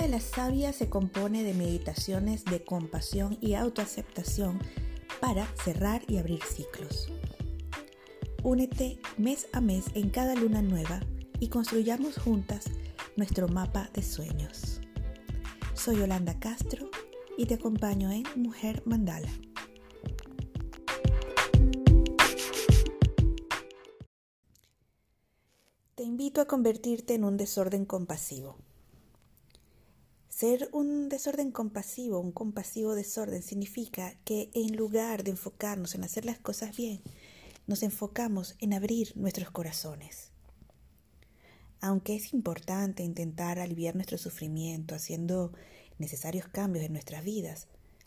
de la Sabia se compone de meditaciones de compasión y autoaceptación para cerrar y abrir ciclos. Únete mes a mes en cada luna nueva y construyamos juntas nuestro mapa de sueños. Soy Yolanda Castro y te acompaño en Mujer Mandala. Te invito a convertirte en un desorden compasivo. Ser un desorden compasivo, un compasivo desorden, significa que en lugar de enfocarnos en hacer las cosas bien, nos enfocamos en abrir nuestros corazones. Aunque es importante intentar aliviar nuestro sufrimiento haciendo necesarios cambios en nuestras vidas,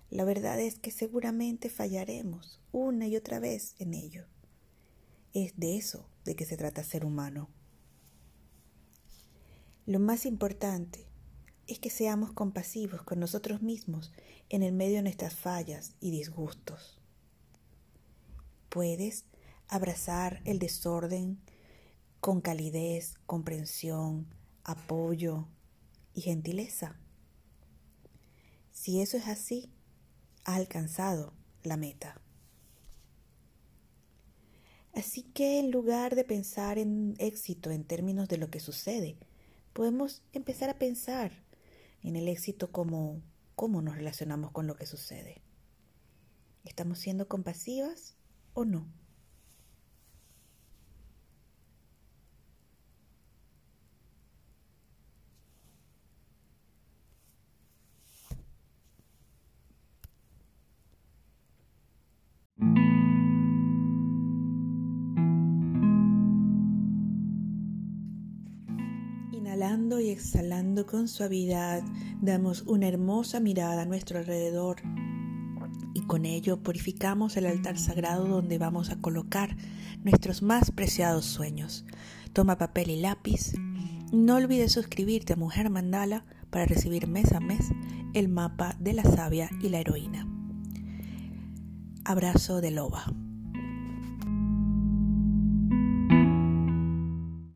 la verdad es que seguramente fallaremos una y otra vez en ello. Es de eso de que se trata ser humano. Lo más importante es que seamos compasivos con nosotros mismos en el medio de nuestras fallas y disgustos. Puedes abrazar el desorden con calidez, comprensión, apoyo y gentileza. Si eso es así, has alcanzado la meta. Así que en lugar de pensar en éxito en términos de lo que sucede, podemos empezar a pensar en el éxito como cómo nos relacionamos con lo que sucede. ¿Estamos siendo compasivas o no? Inhalando y exhalando con suavidad, damos una hermosa mirada a nuestro alrededor y con ello purificamos el altar sagrado donde vamos a colocar nuestros más preciados sueños. Toma papel y lápiz. No olvides suscribirte a Mujer Mandala para recibir mes a mes el mapa de la sabia y la heroína. Abrazo de loba.